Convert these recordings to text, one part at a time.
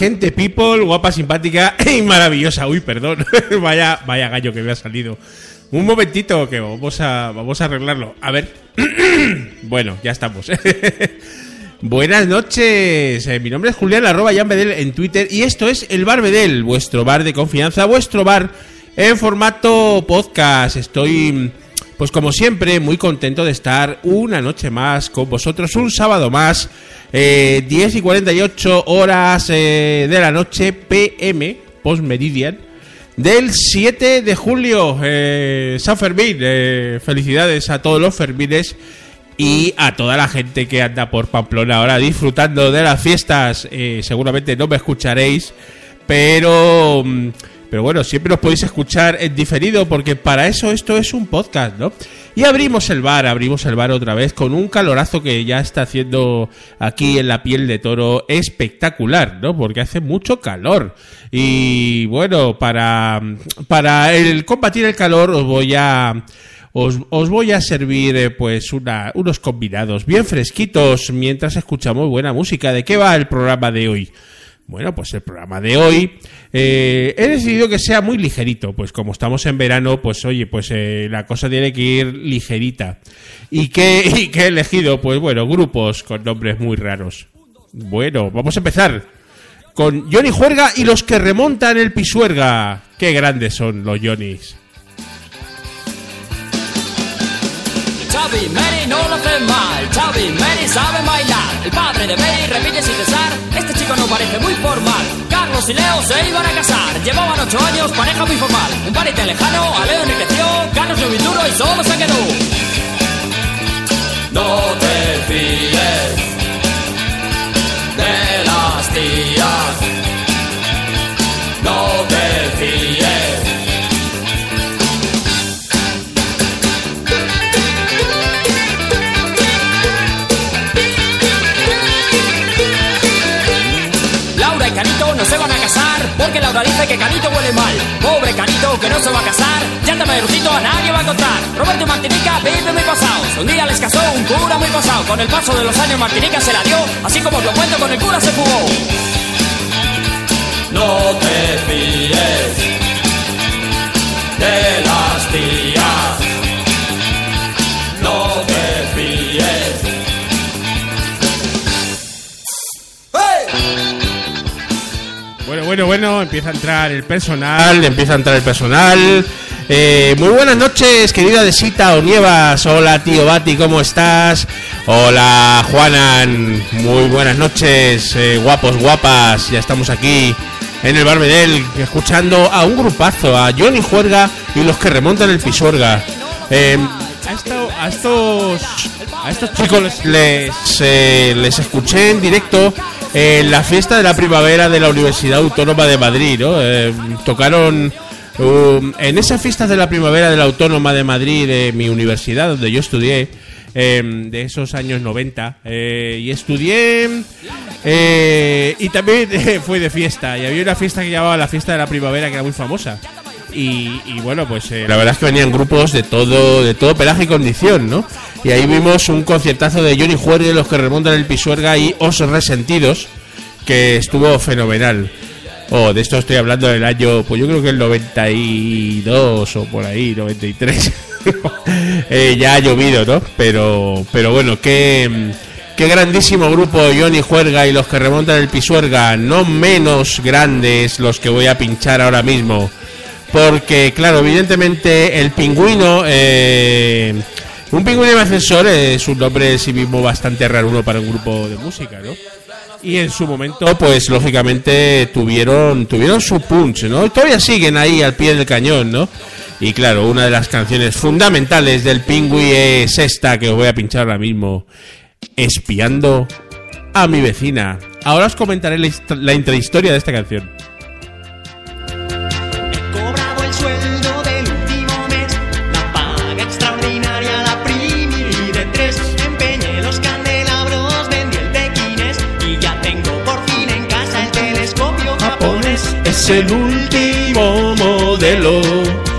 gente, people, guapa, simpática y maravillosa. Uy, perdón, vaya, vaya gallo que me ha salido. Un momentito que vamos a, vamos a arreglarlo. A ver, bueno, ya estamos. Buenas noches, eh, mi nombre es Julián, arroba Jan Bedel en Twitter y esto es el Bar Bedel, vuestro bar de confianza, vuestro bar en formato podcast. Estoy, pues como siempre, muy contento de estar una noche más con vosotros, un sábado más, eh, 10 y 48 horas eh, de la noche, PM, post meridian, del 7 de julio, eh, San Fermín. eh, felicidades a todos los Fermines y a toda la gente que anda por Pamplona ahora disfrutando de las fiestas. eh, seguramente no me escucharéis, pero, mm, pero bueno, siempre os podéis escuchar en diferido porque para eso esto es un podcast, ¿no? Y abrimos el bar, abrimos el bar otra vez con un calorazo que ya está haciendo aquí en la piel de toro espectacular, ¿no? Porque hace mucho calor. Y bueno, para, para el combatir el calor os voy a os, os voy a servir eh, pues unos combinados bien fresquitos mientras escuchamos buena música. ¿De qué va el programa de hoy? Bueno, pues el programa de hoy eh, he decidido que sea muy ligerito, pues como estamos en verano, pues oye, pues eh, la cosa tiene que ir ligerita. ¿Y qué, ¿Y qué he elegido? Pues bueno, grupos con nombres muy raros. Bueno, vamos a empezar con Johnny Juerga y los que remontan el Pisuerga. Qué grandes son los Johnnys. Mary no lo mal. Mary saben bailar. El padre de Mary repite sin cesar. Parece muy formal. Carlos y Leo se iban a casar. Llevaban ocho años, pareja muy formal. Un pariente lejano, a Leo enriqueció. Carlos lo duro y solo se quedó. No te fíes de las tías. Porque Laura dice que Canito huele mal. Pobre Canito que no se va a casar, ya de mayorcito a nadie va a contar. Roberto Martinica vive muy pasado. Un día les casó un cura muy pasado. Con el paso de los años Martinica se la dio, así como lo cuento con el cura se fugó. No te fíes de las tías. Bueno, bueno, empieza a entrar el personal, empieza a entrar el personal. Eh, muy buenas noches, querida Desita o Nievas. Hola, tío Bati, ¿cómo estás? Hola, Juanan. Muy buenas noches, eh, guapos, guapas. Ya estamos aquí en el Barbedel, escuchando a un grupazo, a Johnny Juerga y los que remontan el Pisuerga. Eh, a, esto- a estos a estos chicos les les, eh, les escuché en directo en la fiesta de la primavera de la Universidad Autónoma de Madrid, ¿no? Eh, tocaron um, en esa fiesta de la primavera de la Autónoma de Madrid de mi universidad donde yo estudié eh, de esos años 90 eh, y estudié eh, y también eh, fue de fiesta y había una fiesta que llamaba la fiesta de la primavera que era muy famosa y, bueno, pues eh, la verdad es que venían grupos de todo, de todo pelaje y condición, ¿no? Y ahí vimos un conciertazo de Johnny Juergue, los que remontan el Pisuerga y Os Resentidos, que estuvo fenomenal. Oh, de esto estoy hablando del año, pues yo creo que el 92 o por ahí, 93. Eh, ya ha llovido, ¿no? Pero, pero bueno, qué, qué grandísimo grupo Johnny Juerga y los que remontan el Pisuerga, no menos grandes los que voy a pinchar ahora mismo. Porque, claro, evidentemente el pingüino... eh, un pingüino de ascensor es un nombre en sí mismo bastante raro para un grupo de música, ¿no? Y en su momento, pues lógicamente tuvieron tuvieron su punch, ¿no? Todavía siguen ahí al pie del cañón, ¿no? Y claro, una de las canciones fundamentales del Pingüi es esta que os voy a pinchar ahora mismo, Espiando a mi vecina. Ahora os comentaré la, la intrahistoria de esta canción. El último modelo.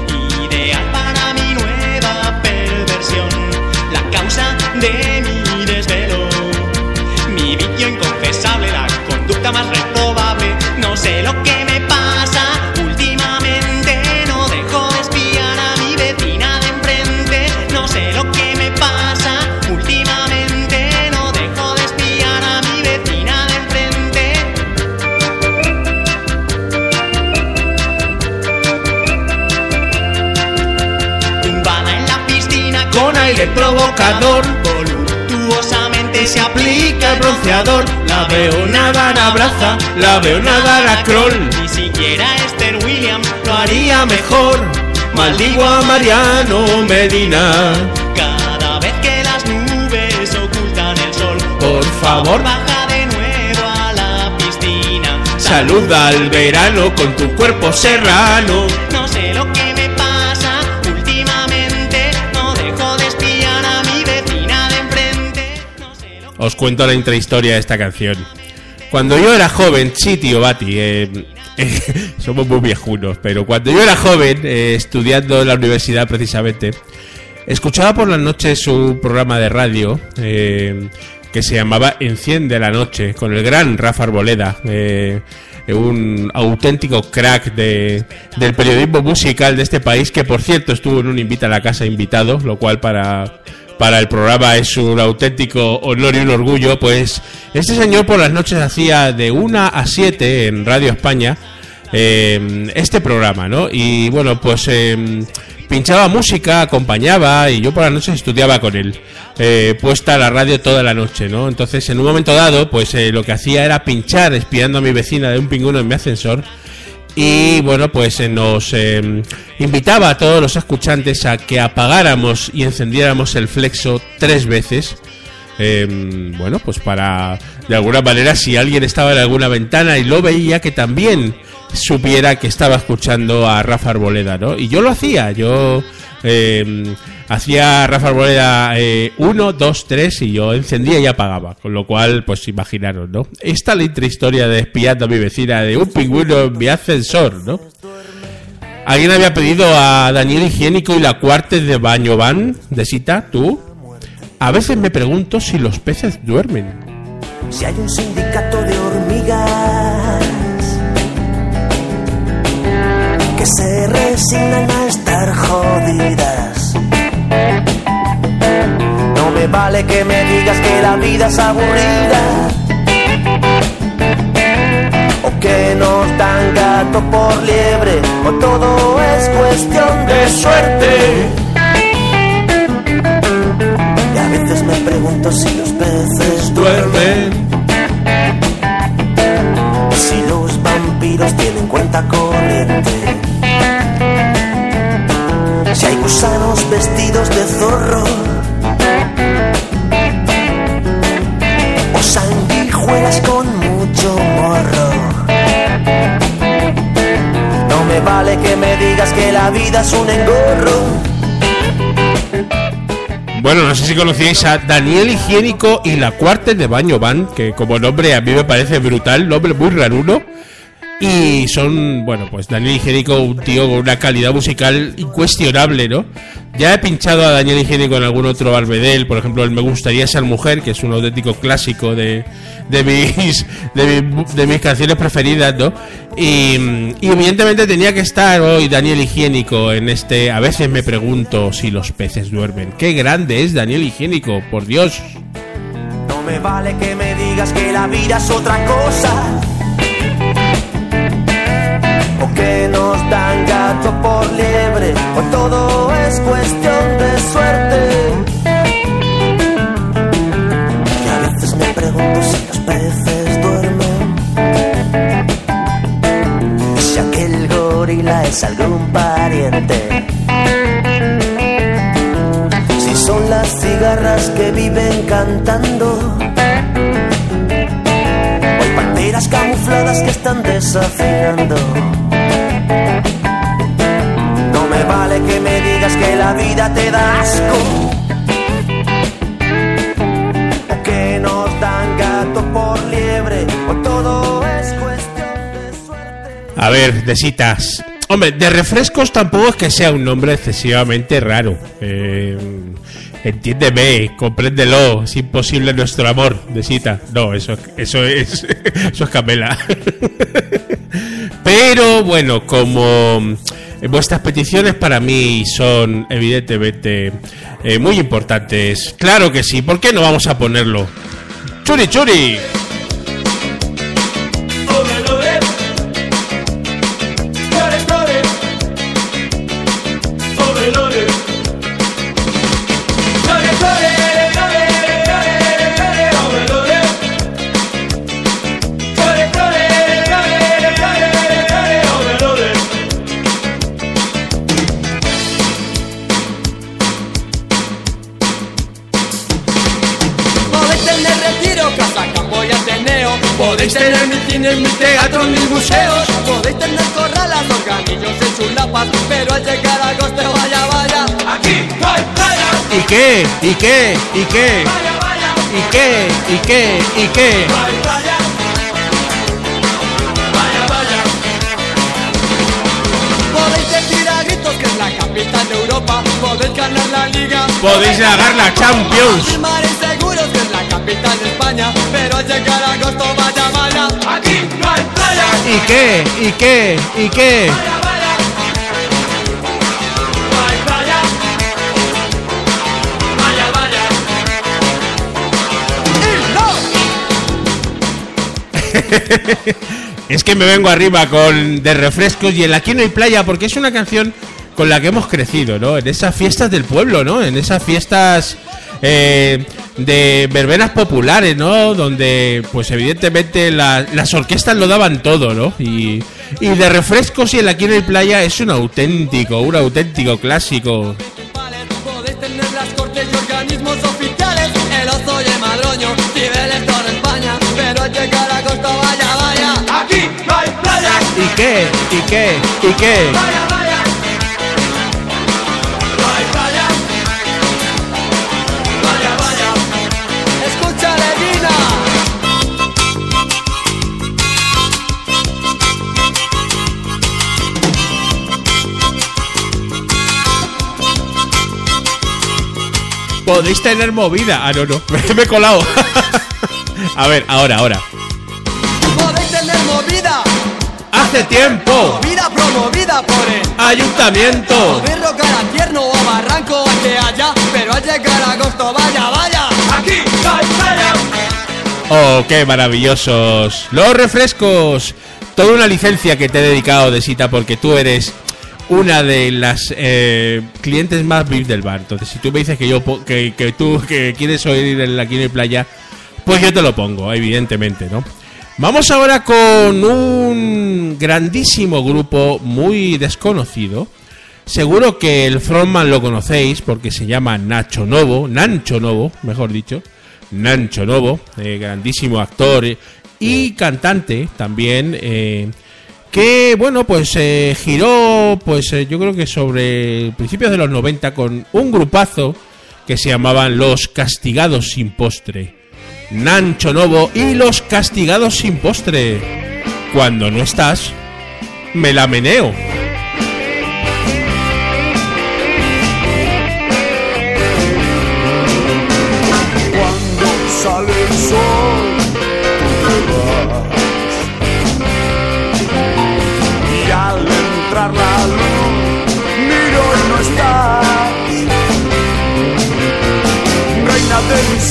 Provocador. Voluptuosamente se aplica el bronceador. La veo nadar a braza, la veo nadar a crawl. Ni siquiera Esther Williams lo haría mejor. Maldigo a Mariano Medina. Cada vez que las nubes ocultan el sol, Por favor, baja de nuevo a la piscina. saluda al verano con tu cuerpo serrano. Os cuento la intrahistoria de esta canción. Cuando yo era joven, sí, tío Bati, eh, eh, somos muy viejunos, pero cuando yo era joven, eh, estudiando en la universidad precisamente, escuchaba por las noches un programa de radio que se llamaba Enciende la Noche, con el gran Rafa Arboleda, un auténtico crack de, del periodismo musical de este país, que por cierto estuvo en un Invita a la Casa invitado, lo cual para para el programa es un auténtico honor y un orgullo, pues este señor por las noches hacía de 1 a 7 en Radio España eh, este programa, ¿no? Y bueno, pues eh, pinchaba música, acompañaba y yo por las noches estudiaba con él, eh, puesta la radio toda la noche, ¿no? Entonces en un momento dado, pues eh, lo que hacía era pinchar espiando a mi vecina de un pingüino en mi ascensor y bueno, pues eh, nos eh, invitaba a todos los escuchantes a que apagáramos y encendiéramos el flexo tres veces. Eh, bueno, pues para de alguna manera, si alguien estaba en alguna ventana y lo veía, que también supiera que estaba escuchando a Rafa Arboleda, ¿no? Y yo lo hacía, yo eh, hacía Rafa eh, uno, dos, tres y yo encendía y apagaba, con lo cual, pues imaginaros, ¿no? Esta es la intrahistoria de espiando a mi vecina de un pingüino en mi ascensor, ¿no? ¿Alguien había pedido a Daniel Higiénico y la cuartes de baño van? ¿De cita? ¿Tú? A veces me pregunto si los peces duermen. Si hay un sindicato de vale que me digas que la vida es aburrida o que nos dan gato por liebre o todo es cuestión de suerte. Y a veces me pregunto si los peces duermen. Si los vampiros tienen cuenta corriente. Si hay gusanos vestidos de zorro. Sanguijuelas con mucho morro. No me vale que me digas que la vida es un engorro. Bueno, no sé si conocíais a Daniel Higiénico y la cuartes de baño van, que como nombre a mí me parece brutal, nombre muy raruno. Y son, bueno, pues Daniel Higiénico, un tío con una calidad musical incuestionable, ¿no? Ya he pinchado a Daniel Higiénico en algún otro Barbedel, por ejemplo, el Me gustaría ser mujer, que es un auténtico clásico de, de, mis, de, mi- de mis canciones preferidas, ¿no? Y, y evidentemente tenía que estar hoy Daniel Higiénico en este. A veces me pregunto si los peces duermen. Qué grande es Daniel Higiénico, por Dios. No me vale que me digas que la vida es otra cosa. Cantando. Hay panteras camufladas que están desafiando. No me vale que me digas que la vida te da asco. O que nos dan gato por liebre. O todo es cuestión de suerte. A ver, de citas. Hombre, de refrescos tampoco es que sea un nombre excesivamente raro. Eh, entiéndeme, compréndelo. Es imposible nuestro amor, de cita. No, eso, eso es, eso es Camela. Pero bueno, como vuestras peticiones para mí son evidentemente eh, muy importantes. Claro que sí. ¿Por qué no vamos a ponerlo? Churi, churi. Cines, mis teatros, mis museos Podéis tener corralas, organillos en chulapas Pero al llegar a agosto, vaya, vaya Aquí no hay playa ¿Y qué? ¿Y qué? ¿Y qué? Vaya, vaya, ¿Y qué? ¿Y qué? ¿Y qué? no hay playa Vaya, vaya Podéis decir a gritos que es la capital de Europa Podéis ganar la liga Podéis ganar la Champions. Capital de España Pero al llegar a agosto, vaya, vaya Aquí no hay playa ¿Y qué? ¿Y qué? ¿Y qué? Vaya, vaya. No hay playa. Vaya, vaya. Y no. Es que me vengo arriba con de refrescos y en Aquí no hay playa porque es una canción con la que hemos crecido, ¿no? En esas fiestas del pueblo, ¿no? En esas fiestas eh, de verbenas populares, ¿no? Donde, pues evidentemente la- las orquestas lo daban todo, ¿no? Y, y de refrescos y en Aquí no hay playa es un auténtico, un auténtico clásico. Y organismos El y el en España Pero al llegar a agosto, vaya, vaya Aquí no hay playa ¿Y qué? ¿Y qué? ¿Y qué? Podéis tener movida. Ah, no, no. Me he colado. A ver, ahora, ahora. Podéis tener movida, Hace tiempo. vida promovida por el Ayuntamiento. A tierno o barranco que haya, pero al llegar agosto, vaya, vaya. Aquí. Oh, qué maravillosos. Los refrescos. Toda una licencia que te he dedicado, Desita, porque tú eres una de las eh, clientes más VIP del bar. Entonces, si tú me dices que yo que, que tú que quieres oír el aquí en playa, pues yo te lo pongo, evidentemente, ¿no? Vamos ahora con un grandísimo grupo muy desconocido. Seguro que el frontman lo conocéis porque se llama Nacho Novo, Nancho Novo, mejor dicho. Nancho Novo, eh, grandísimo actor y cantante también, eh, que bueno, pues eh, giró, pues eh, yo creo que sobre principios de los 90 con un grupazo que se llamaban Los Castigados sin Postre. Nancho Novo y Los Castigados sin Postre. Cuando no estás, me la meneo.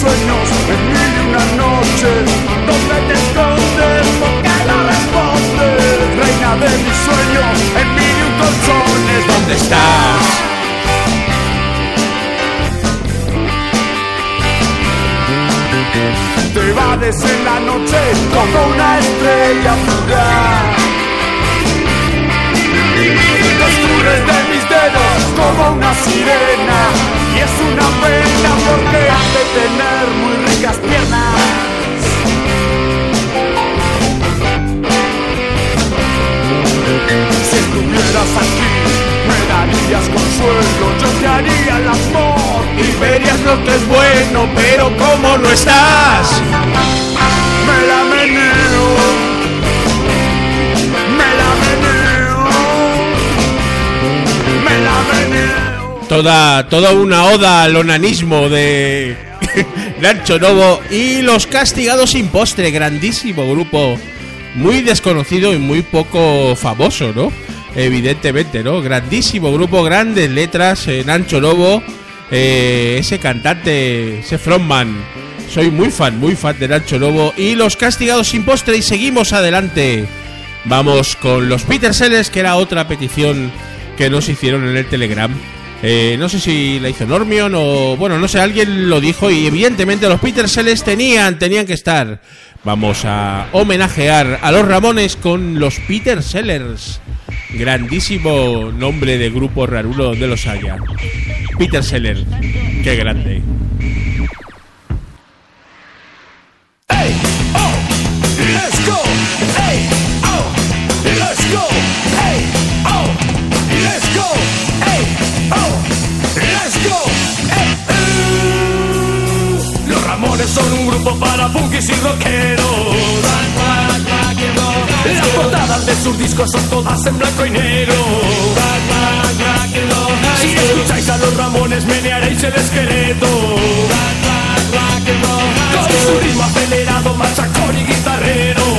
En mil y una noches, donde te escondes, porque no respondes. Reina de mis sueños, en mil y un colchones, ¿Dónde estás? Te evades en la noche como una estrella fugaz. Destruyes de mis dedos como una sirena. Es una pena porque has de tener muy ricas piernas. Si estuvieras aquí, me darías consuelo. Yo te haría el amor y verías lo que es bueno, pero como no estás. me la meneo, Toda, toda una oda al onanismo de Nacho Novo y Los Castigados sin Postre, grandísimo grupo, muy desconocido y muy poco famoso, ¿no? Evidentemente, ¿no? Grandísimo grupo, grandes letras, eh, Nacho Novo, eh, ese cantante, ese frontman. Soy muy fan, muy fan de Nacho Novo y Los Castigados sin Postre y seguimos adelante. Vamos con los Peter Sellers, que era otra petición que nos hicieron en el Telegram. Eh, no sé si la hizo Normion o. Bueno, no sé, alguien lo dijo y evidentemente los Peter Sellers tenían, tenían que estar. Vamos a homenajear a los Ramones con los Peter Sellers. Grandísimo nombre de grupo rarulo donde los haya. Peter Seller, qué grande. Let's go, oh, let's go, oh, let's go, Los Ramones son un grupo para punkis y rockeros. Las portadas de sus discos son todas en blanco y negro. Si escucháis a los Ramones menearéis el esqueleto. Con su ritmo acelerado, machacón y guitarrero.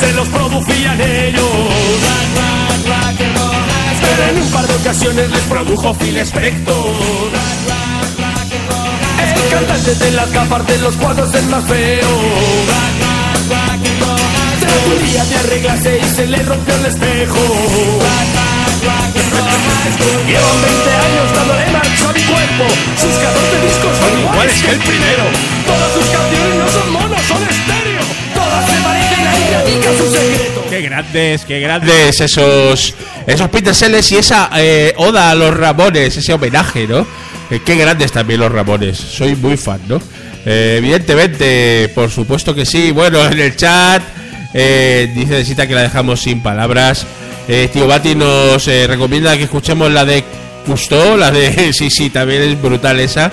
Se los producían ellos. Pero en un par de ocasiones les produjo Phil Spector. El cantante de las gafas de los cuadros es más feo. Tras un día de arreglarse y se le rompió el espejo. Llevan 20 años dándole marcha a mi cuerpo. Sus 14 discos son iguales que el primero. Todas sus su secreto. Qué grandes, qué grandes esos esos Sellers y esa eh, oda a los Ramones, ese homenaje, ¿no? Eh, qué grandes también los Ramones, soy muy fan, ¿no? Eh, evidentemente, por supuesto que sí. Bueno, en el chat eh, dice Desita que la dejamos sin palabras. Eh, Tío Bati nos eh, recomienda que escuchemos la de Custo, la de... sí, sí, también es brutal esa.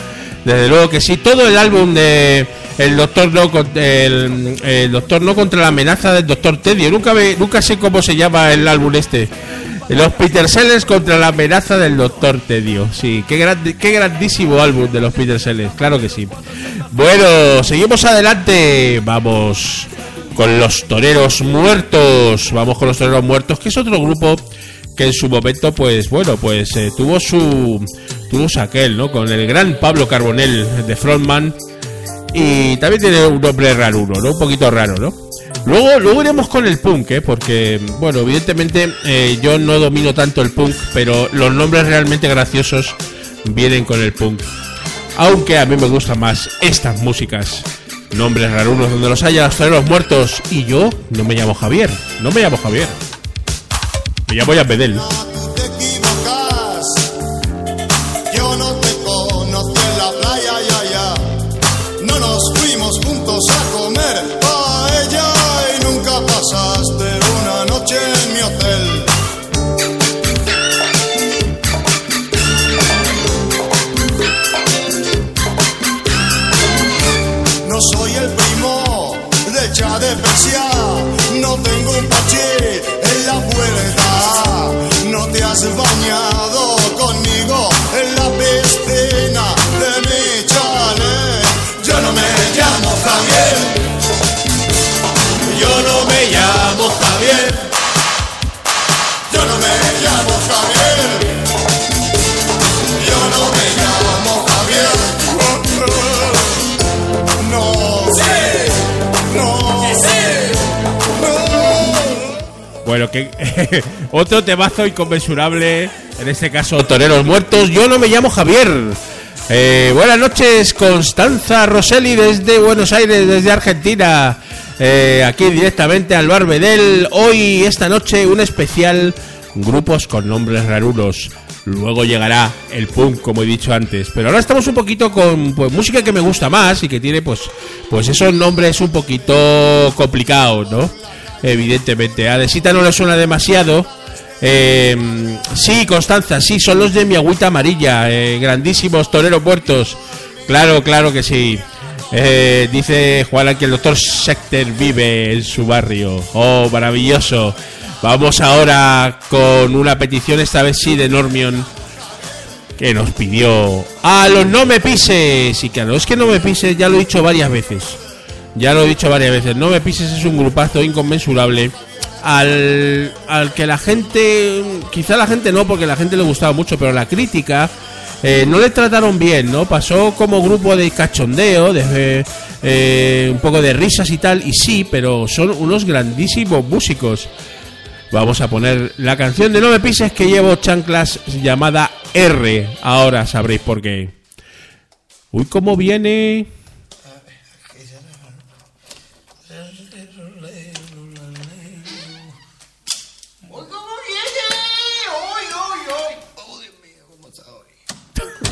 Desde luego que sí. Todo el álbum de el Doctor No, el, Doctor No contra la amenaza del Doctor Tedio. Nunca, me- nunca sé cómo se llama el álbum este. Los Peter Sellers contra la amenaza del Doctor Tedio. Sí, qué, gran- qué grandísimo álbum de los Peter Sellers. Claro que sí. Bueno, seguimos adelante. Vamos con los Toreros Muertos. Vamos con los Toreros Muertos, que es otro grupo que en su momento, pues bueno, pues eh, tuvo su tuvo su aquel, ¿no? Con el gran Pablo Carbonell de frontman y también tiene un nombre raro, ¿no? Un poquito raro, ¿no? Luego, luego iremos con el punk, ¿eh? Porque, bueno, evidentemente eh, yo no domino tanto el punk, pero los nombres realmente graciosos vienen con el punk. Aunque a mí me gustan más estas músicas. Nombres rarunos donde los haya, los muertos. Y yo no me llamo Javier, no me llamo Javier. Me llamo Bedel. Bueno, que otro temazo inconmensurable, en este caso Toreros Muertos. Yo no me llamo Javier. Eh, buenas noches, Constanza Rosselli desde Buenos Aires, desde Argentina. Eh, aquí directamente al Bar Bedel. Hoy, esta noche, un especial grupos con nombres rarunos. Luego llegará el punk, como he dicho antes. Pero ahora estamos un poquito con pues, música que me gusta más y que tiene pues, pues esos nombres un poquito complicados, ¿no? Evidentemente. A Desita no le suena demasiado. Eh, sí, Constanza, sí, son los de mi agüita amarilla. eh, grandísimos toreros muertos. Claro, claro que sí. Eh, dice Juan que el doctor Sector vive en su barrio. Oh, maravilloso. Vamos ahora con una petición, esta vez sí, de Normion, que nos pidió a los no me pises. Y claro, es que no me pises, ya lo he dicho varias veces. Ya lo he dicho varias veces. No me pises es un grupazo inconmensurable. Al, al que la gente, quizá la gente no, porque la gente le gustaba mucho, pero la crítica eh, no le trataron bien, ¿no? Pasó como grupo de cachondeo, de eh, un poco de risas y tal, y sí, pero son unos grandísimos músicos. Vamos a poner la canción de No me pises que llevo chanclas llamada R. Ahora sabréis por qué. Uy, cómo viene.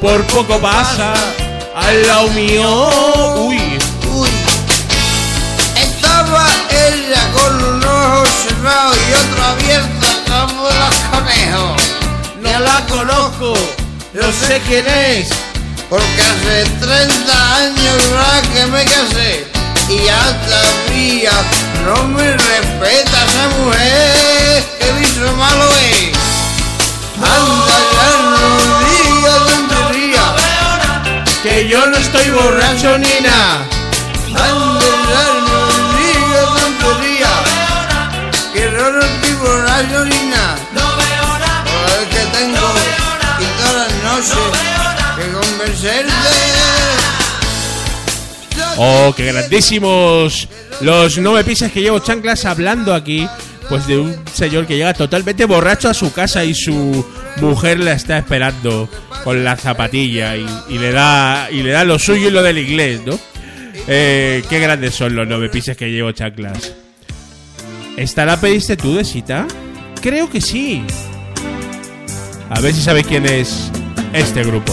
por poco pasa al lado mío. Uy, Uy, estaba ella con un ojo cerrado y otro abierto como los conejos. no la conozco, no sé quién es. Porque hace 30 años ya que me casé y hasta día no me respeta esa mujer. ¿Qué viso malo es? Anda ya no. Que yo no estoy borracho ni nada. Que no no estoy borracho ni nada. Por el que tengo y todas las noches que convencerte. Oh, qué grandísimos Los me pises que llevo chanclas hablando aquí, pues de un señor que llega totalmente borracho a su casa y su mujer la está esperando con la zapatilla y, le da y le da lo suyo y lo del inglés, ¿no? Eh, qué grandes son los me pises que llevo chanclas. ¿Esta la pediste tú de cita? Creo que sí. A ver si sabéis quién es este grupo.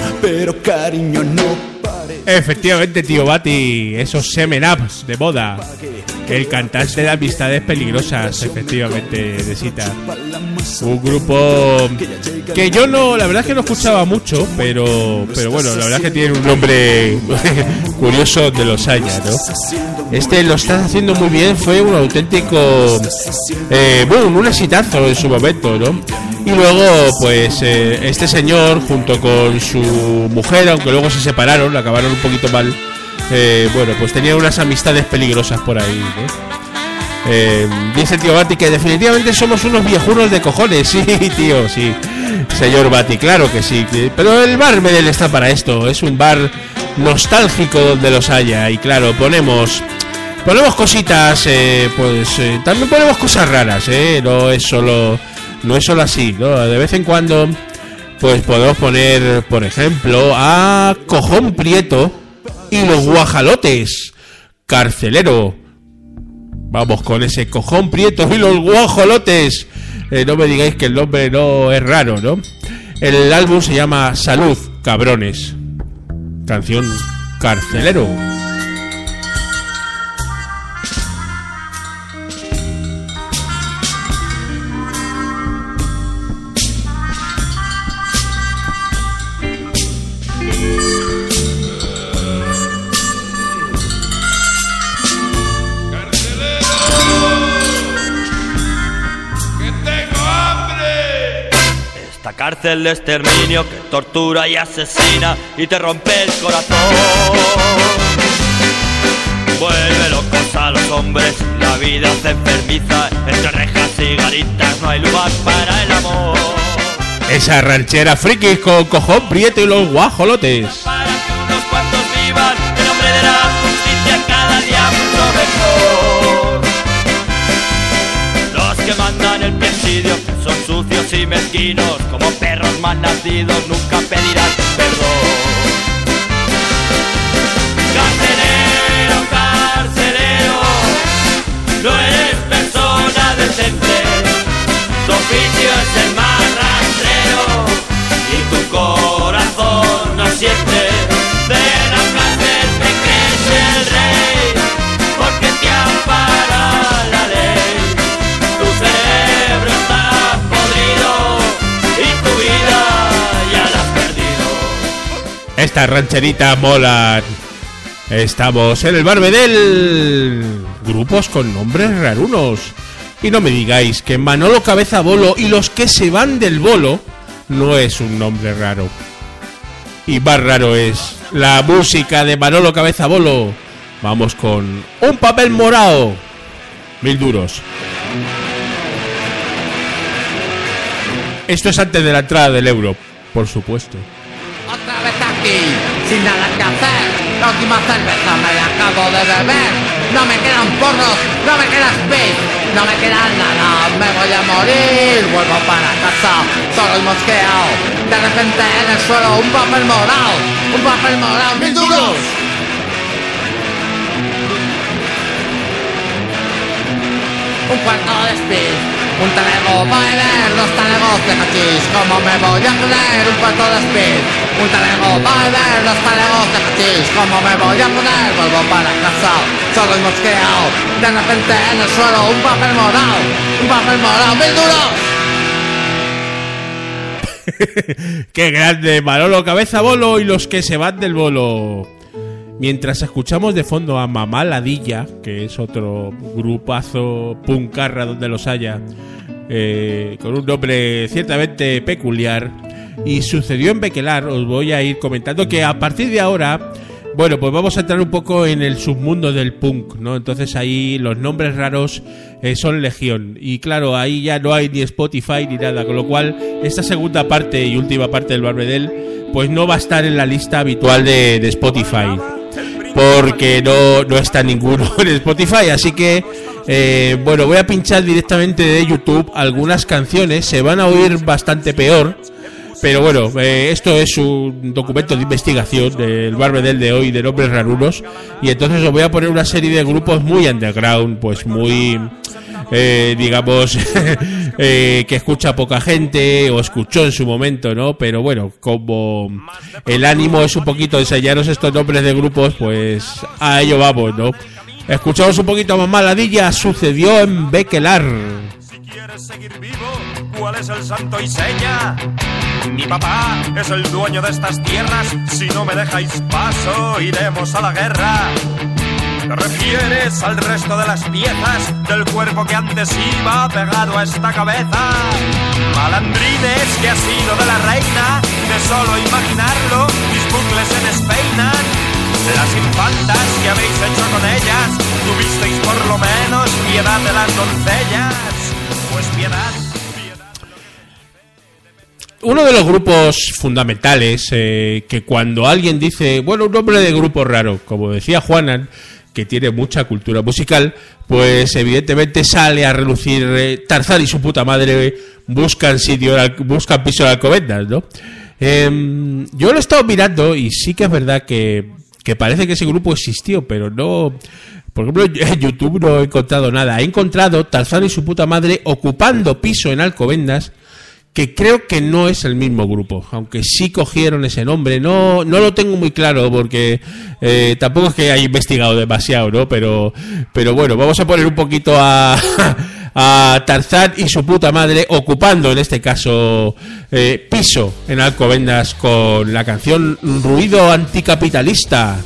pero cariño no pare. Efectivamente, tío Bati, esos semen ups de boda. El cantante de amistades peligrosas, efectivamente, de cita. Un grupo que yo no, la verdad es que no escuchaba mucho, pero, pero bueno, la verdad es que tiene un nombre curioso de los años, ¿no? Este lo está haciendo muy bien, fue un auténtico, eh, boom, un exitazo en su momento, ¿no? Y luego, pues, eh, este señor, junto con su mujer, aunque luego se separaron, acabaron un poquito mal, eh, bueno, pues tenían unas amistades peligrosas por ahí. Eh, dice el tío Bati que definitivamente somos unos viejunos de cojones. Sí, tío, sí. Señor Bati, claro que sí. Pero el bar Medel está para esto. Es un bar nostálgico donde los haya. Y claro, ponemos. Ponemos cositas, eh, pues eh, también ponemos cosas raras, ¿eh? No es solo, no es solo así, ¿no? De vez en cuando, pues podemos poner, por ejemplo, a Cojón Prieto y los guajalotes, Carcelero, Vamos con ese cojón prieto y los guajolotes. Eh, no me digáis que el nombre no es raro, ¿no? El álbum se llama Salud, cabrones. Canción Carcelero. Cárcel de exterminio tortura y asesina y te rompe el corazón. Vuelve locos a los hombres, la vida se enfermiza, entre rejas y garitas no hay lugar para el amor. Esa ranchera friki con cojón prieto y los guajolotes. Y mezquinos, como perros mal nacidos, nunca pedirán perdón. Carcelero, carcelero, no eres persona decente. Tu oficio es el Esta rancherita mola. Estamos en el Barbedel. Grupos con nombres rarunos. Y no me digáis que Manolo Cabeza Bolo y los que se van del bolo no es un nombre raro. Y más raro es la música de Manolo Cabeza Bolo. Vamos con un papel morado. Mil duros. Esto es antes de la entrada del euro, por supuesto. Aquí, sin nada que hacer. La última cerveza me la acabo de beber. No me quedan porros, no me queda speed, no me queda nada. Me voy a morir, vuelvo para casa, solo y mosqueado. De repente en el suelo un papel morado, un papel morado, mil duros. Un cuarto de speed, un talego beber, dos talegos de hachís. ¿Cómo me voy a poner un cuarto de speed? Un talego beber, dos talegos de hachís. ¿Cómo me voy a poner? Vuelvo para casa, solo y mosqueado. De repente en el suelo un papel morado, un papel morado, mil duros. ¡Qué grande! Manolo Cabeza Bolo y los que se van del bolo. Mientras escuchamos de fondo a Mamá Ladilla, que es otro grupazo puncarra donde los haya, eh, con un nombre ciertamente peculiar, y sucedió en Bequelar, os voy a ir comentando que a partir de ahora, bueno, pues vamos a entrar un poco en el submundo del punk, ¿no? Entonces ahí los nombres raros eh, son legión. Y claro, ahí ya no hay ni Spotify ni nada, con lo cual esta segunda parte y última parte del Barbedel, pues no va a estar en la lista habitual de Spotify porque no, no está ninguno en Spotify. Así que, eh, bueno, voy a pinchar directamente de YouTube algunas canciones. Se van a oír bastante peor. Pero bueno, eh, esto es un documento de investigación del Barbedel de hoy de nombres rarunos. Y entonces os voy a poner una serie de grupos muy underground, pues muy, eh, digamos, eh, que escucha poca gente o escuchó en su momento, ¿no? Pero bueno, como el ánimo es un poquito enseñaros estos nombres de grupos, pues a ello vamos, ¿no? Escuchamos un poquito más maladilla, sucedió en Bekelar. ¿Quieres seguir vivo? ¿Cuál es el santo y seña? Mi papá es el dueño de estas tierras. Si no me dejáis paso, iremos a la guerra. ¿Te refieres al resto de las piezas del cuerpo que antes iba pegado a esta cabeza? Malandrines que ha sido de la reina, de solo imaginarlo, mis bucles se despeinan. Las infantas que habéis hecho con ellas, tuvisteis por lo menos piedad de las doncellas. Pues piedad. Uno de los grupos fundamentales eh, que cuando alguien dice, bueno, un nombre de grupo raro, como decía Juanan, que tiene mucha cultura musical, pues evidentemente sale a relucir eh, Tarzán y su puta madre buscan sitio, buscan piso de Alcobendas, ¿no? Em, yo lo he estado mirando y sí que es verdad que, que parece que ese grupo existió, pero no... Por ejemplo, en YouTube no he encontrado nada. He encontrado Tarzán y su puta madre ocupando piso en Alcobendas, que creo que no es el mismo grupo, aunque sí cogieron ese nombre. No, no lo tengo muy claro porque eh, tampoco es que haya investigado demasiado, ¿no? Pero, pero bueno, vamos a poner un poquito a, a Tarzán y su puta madre ocupando en este caso eh, piso en Alcobendas con la canción Ruido Anticapitalista.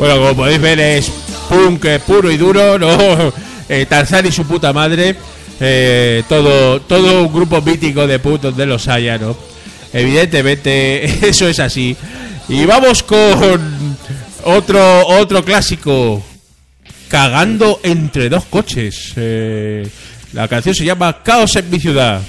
Bueno, como podéis ver es punk puro y duro, ¿no? Eh, y su puta madre. eh, todo, todo un grupo mítico de putos de los haya, ¿no? Evidentemente, eso es así. Y vamos con otro, otro clásico. Cagando entre dos coches. Eh, la canción se llama Caos en mi ciudad.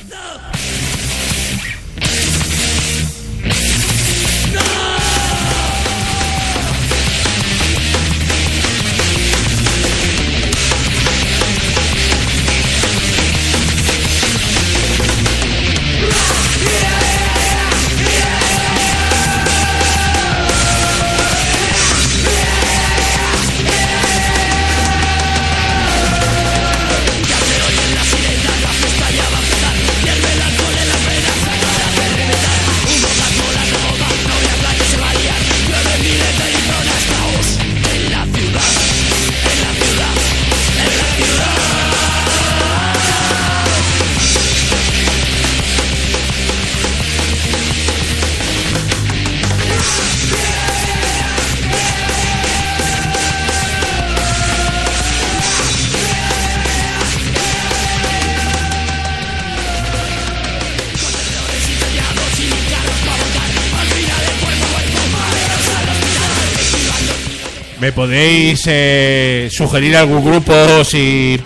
Me podéis eh, sugerir algún grupo si,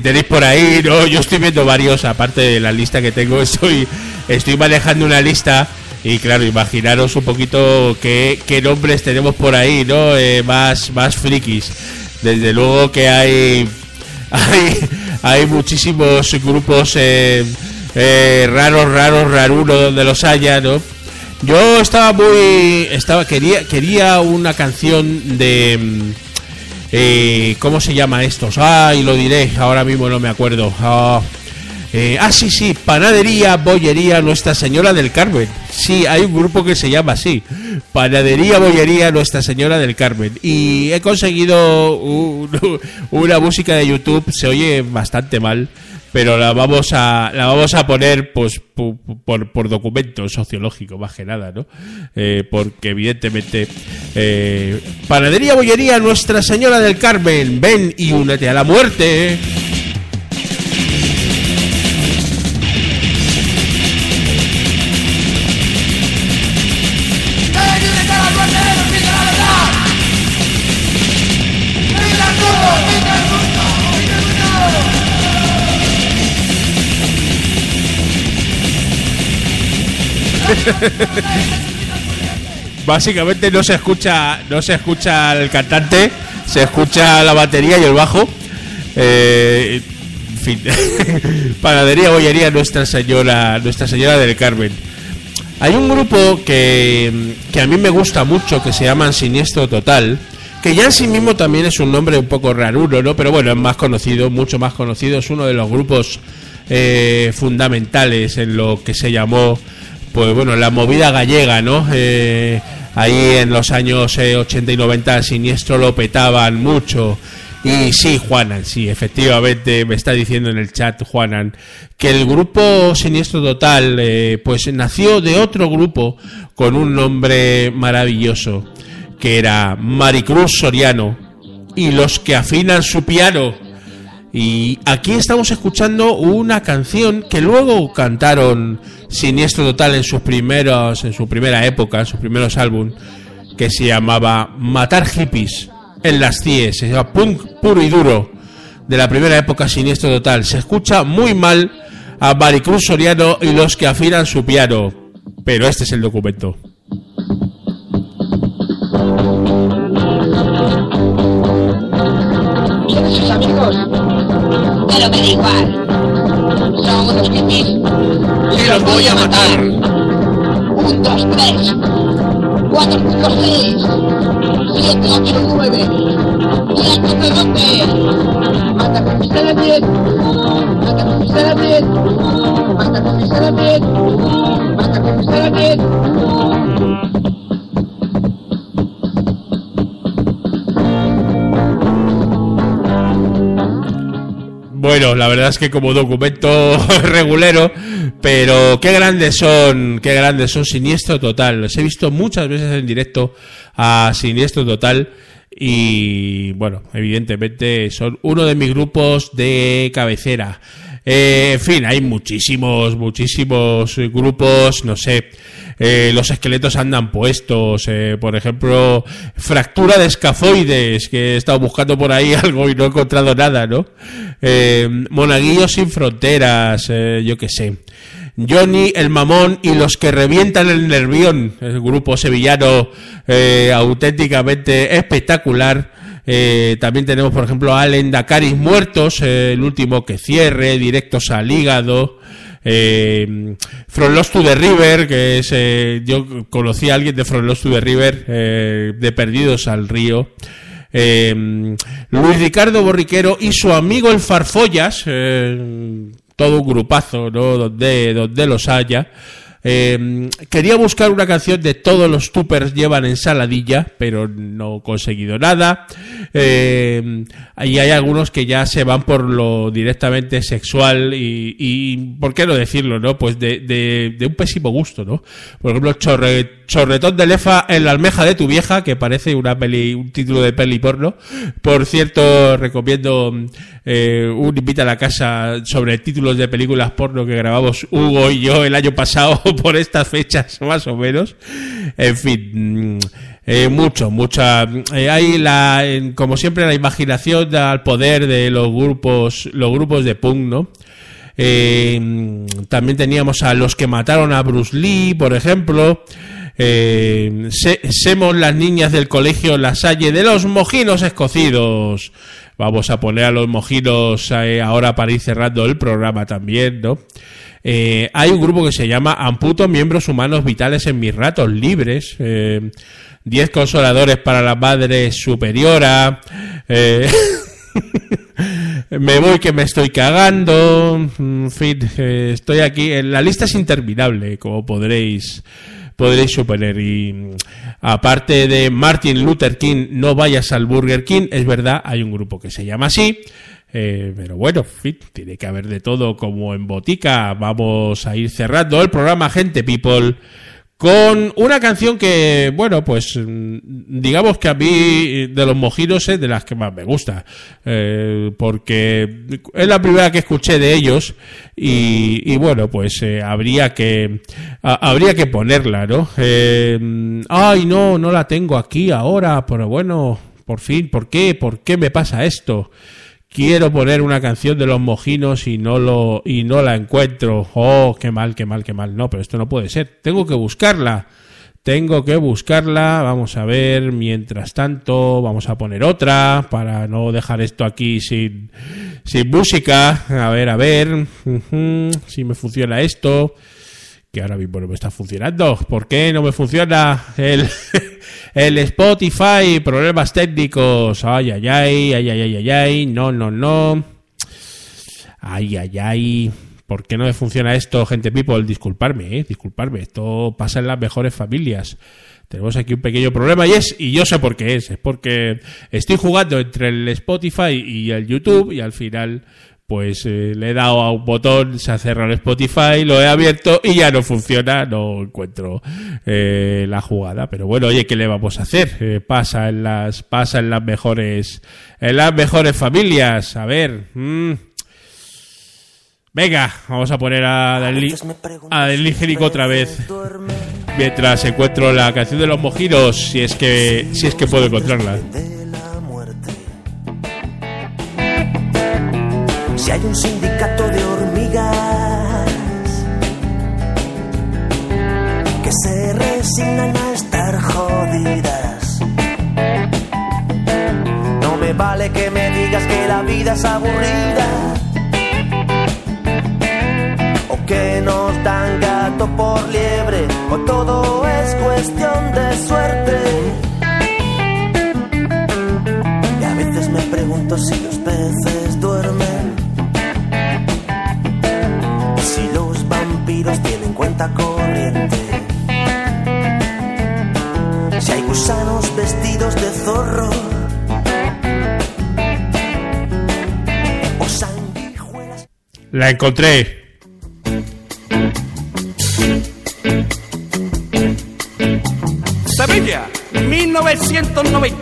tenéis por ahí, ¿no? Yo estoy viendo varios, aparte de la lista que tengo, estoy, estoy manejando una lista y claro, imaginaros un poquito qué, qué nombres tenemos por ahí, ¿no? Eh, más, más frikis. Desde luego que hay hay, hay muchísimos grupos eh, eh, raros, raros, rarunos donde los haya, ¿no? Yo estaba muy, estaba quería quería una canción de mm, eh, ¿cómo se llama estos? Ay, lo diré, ahora mismo no me acuerdo. Ah, eh, ah, sí, sí, Panadería, Bollería, Nuestra Señora del Carmen. Sí, hay un grupo que se llama así. Panadería, Bollería, Nuestra Señora del Carmen. Y he conseguido un- una música de YouTube, se oye bastante mal, pero la vamos a, la vamos a poner pues pu- pu- por, por documento sociológico, más que nada, ¿no? Eh, porque evidentemente... eh, Panadería, Bollería, Nuestra Señora del Carmen. Ven y únete a la muerte. Básicamente no se escucha, no se escucha el cantante, se escucha la batería y el bajo. Eh, en fin, panadería, bollería, Nuestra Señora, Nuestra Señora del Carmen. Hay un grupo que, que a mí me gusta mucho que se llama Siniestro Total, que ya en sí mismo también es un nombre un poco raruno, ¿no? Pero bueno, es más conocido, mucho más conocido, es uno de los grupos eh, fundamentales en lo que se llamó, pues bueno, la movida gallega, ¿no? Eh, ahí en los años eh, 80 y 90 Siniestro lo petaban mucho. Y sí, Juanan, sí, efectivamente me está diciendo en el chat Juanan que el grupo Siniestro Total eh, pues nació de otro grupo con un nombre maravilloso que era Maricruz Soriano y los que afinan su piano. Y aquí estamos escuchando una canción que luego cantaron Siniestro Total en sus primeros, en su primera época, en sus primeros álbumes, que se llamaba Matar hippies en las CIE, se llama punk puro y duro de la primera época Siniestro Total. Se escucha muy mal a Maricruz Soriano y los que afinan su piano, pero este es el documento. ¿Quiénes sus amigos? Pero me da igual. Y los voy a matar. Un, dos, tres. Cuatro, cinco, seis. Siete, ocho, nueve. Diez, once, doce. Hasta que me sale bien. Hasta que me sale bien. Hasta que me sale bien. Hasta. Bueno, la verdad es que como documento regulero, pero qué grandes son, qué grandes son Siniestro Total. Los he visto muchas veces en directo a Siniestro Total y bueno, evidentemente son uno de mis grupos de cabecera. Eh, en fin, hay muchísimos, muchísimos grupos, no sé. Eh, los esqueletos andan puestos, eh, por ejemplo, fractura de escafoides, que he estado buscando por ahí algo y no he encontrado nada, ¿no? Eh, Monaguillos sin fronteras, eh, yo qué sé. Johnny, el mamón y los que revientan el nervión, el grupo sevillano eh, auténticamente espectacular. Eh, también tenemos, por ejemplo, a Allen Dakaris Muertos, el último que cierre, directos al hígado. Eh, From Lost to the River, que es. eh, yo conocí a alguien de From Lost to the River, eh, de Perdidos al Río. Eh, Luis Ricardo Borriquero y su amigo el Farfollas, eh, todo un grupazo, ¿no? Donde, donde los haya. Eh, quería buscar una canción de todos los tupers llevan ensaladilla, pero no he conseguido nada. Eh, y hay algunos que ya se van por lo directamente sexual y, y ¿por qué no decirlo, no? Pues de, un pésimo gusto, ¿no? Por ejemplo, chorre, Chorretón de lefa en la almeja de tu vieja, que parece una peli, un título de peli porno. Por cierto, recomiendo eh, un invita a la casa sobre títulos de películas porno que grabamos Hugo y yo el año pasado por estas fechas, más o menos. En fin, mm, eh, mucho, mucha. eh, hay la, en- como siempre, la imaginación al poder de los grupos, los grupos de punk, ¿no? Eh, también teníamos a los que mataron a Bruce Lee, por ejemplo. Eh, se- semos las niñas del colegio La Salle de los mojinos escocidos. Vamos a poner a los mojinos eh, ahora para ir cerrando el programa también, ¿no? Eh, hay un grupo que se llama Amputo Miembros Humanos Vitales en mis ratos libres. Eh, 10 consoladores para la madre superiora. Eh, me voy que me estoy cagando. En fin, eh, estoy aquí. eh, La lista es interminable, como podréis podréis suponer. Y mm, aparte de Martin Luther King, no vayas al Burger King, es verdad, hay un grupo que se llama así. Eh, pero bueno, en fin, tiene que haber de todo como en botica. Vamos a ir cerrando el programa, gente people con una canción que, bueno, pues mm, digamos que a mí de los mojinos es de las que más me gusta, eh, porque es la primera que escuché de ellos y, bueno, pues eh, habría que habría que ponerla, ¿no? Eh, ay, no, no la tengo aquí ahora, pero bueno, por fin, ¿por qué? ¿Por qué me pasa esto? Quiero poner una canción de los mojinos y no lo y no la encuentro. Oh, qué mal, qué mal, qué mal. No, pero esto no puede ser. Tengo que buscarla. Tengo que buscarla. Vamos a ver. Mientras tanto, vamos a poner otra para no dejar esto aquí sin sin música. A ver, a ver. Si me funciona esto. Que ahora mismo no me está funcionando. ¿Por qué no me funciona el, el Spotify? Problemas técnicos. Ay, ay, ay, ay, ay, ay, ay, ay. No, no, no. Ay, ay, ay. ¿Por qué no me funciona esto, gente people? Disculparme, eh, disculparme. Esto pasa en las mejores familias. Tenemos aquí un pequeño problema y es, y yo sé por qué es, es porque estoy jugando entre el Spotify y el YouTube y al final pues eh, le he dado a un botón, se ha cerrado el Spotify, lo he abierto y ya no funciona, no encuentro eh, la jugada. Pero bueno, oye, ¿qué le vamos a hacer? Eh, pasa en las, pasa en las mejores, en las mejores familias. A ver, mm. venga, vamos a poner a Dani, a Dani Génico otra vez. Mientras encuentro la canción de los mojinos, si es que, si es que puedo encontrarla. Hay un sindicato de hormigas que se resignan a estar jodidas. No me vale que me digas que la vida es aburrida o que nos dan gato por liebre o todo es cuestión de suerte. Y a veces me pregunto si los peces duermen. Tienen cuenta corriente. Si hay gusanos vestidos de zorro. O sanguijuelas. La encontré. Sevilla, 1990.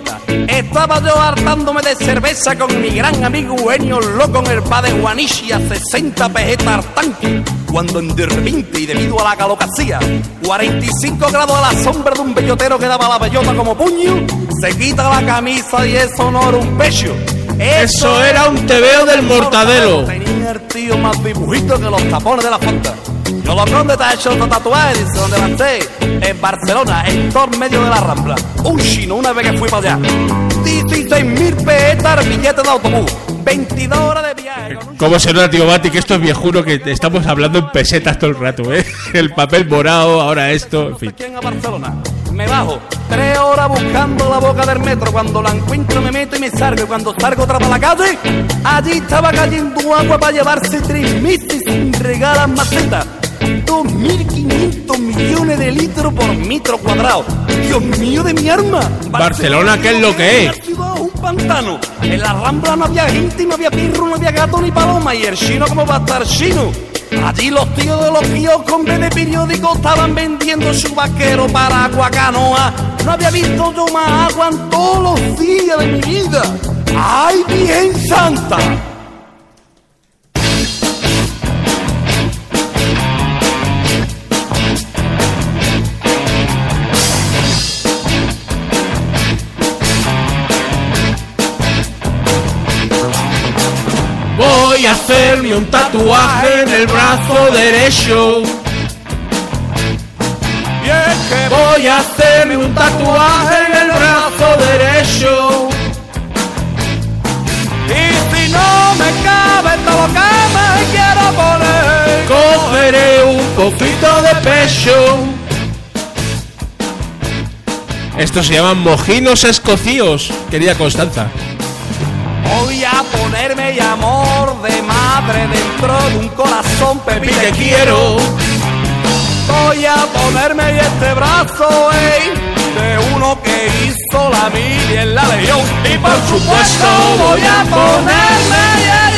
Estaba yo hartándome de cerveza con mi gran amigo Enio Loco en el bar de Guanichi a 60 pesetas al tanque. Cuando de repente y debido a la calocacía, 45 grados a la sombra de un bellotero que daba la bellota como puño, se quita la camisa y eso no era un pecho. Eso era un tebeo del mortadelo. Tenía el tío más dibujito que los tapones de la fonda. Yo lo ¿dónde te has hecho esta tatuaje? Dice, ¿dónde la sé? En Barcelona, en todo medio de la Rambla. Un chino, una vez que fui para allá. 16 mil pesetas billete de autobús. 22 horas de viaje. ¿Cómo se nota, tío Bati, que esto es viejuno, que estamos hablando en pesetas todo el rato, ¿eh? El papel morado, ahora esto, en fin. en Barcelona. Me bajo, tres horas buscando la boca del metro. Cuando la encuentro me meto y me salgo. Y cuando salgo otra para la calle, allí estaba cayendo agua para llevarse tres meses sin regalar macetas. 2.500 millones de litros por metro cuadrado. Dios mío de mi arma. Barcelona, ¿qué es lo que es? Una ciudad, un pantano. En la Rambla no había gente, no había pirro, no había gato ni paloma. Y el chino, como va a estar chino? Allí los tíos de los kioscos en vez de periódicos estaban vendiendo su vaquero para agua canoa. No había visto yo más agua en todos los días de mi vida. ¡Ay, bien santa! Hacerme un tatuaje en el brazo derecho. que voy a hacerme un tatuaje en el brazo derecho. Y si no me cabe todo lo que me quiero poner, cogeré un poquito de pecho. Estos se llaman mojinos escocíos, querida Constanza. Voy a ponerme y amor de madre dentro de un corazón pepi que quiero. Voy a ponerme y este brazo, ey, de uno que hizo la mil en la legión. Y por supuesto voy a ponerme yeah.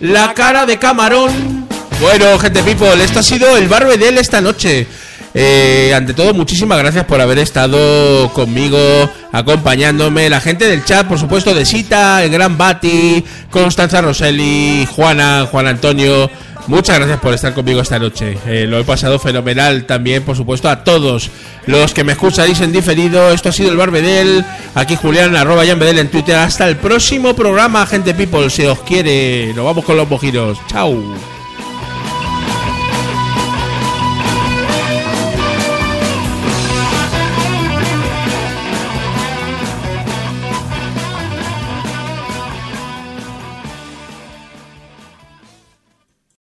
La cara de camarón. Bueno, gente people, esto ha sido el Barbedel esta noche. Eh, ante todo, muchísimas gracias por haber estado conmigo, acompañándome. La gente del chat, por supuesto, de Sita, el gran Bati, Constanza Rosselli, Juana, Juan Antonio. Muchas gracias por estar conmigo esta noche. Eh, lo he pasado fenomenal también, por supuesto, a todos los que me escucháis en diferido. Esto ha sido el Barbedel. Aquí Julián, arroba Jan Bedel en Twitter. Hasta el próximo programa, gente people. Si os quiere, nos vamos con los mojinos. Chao.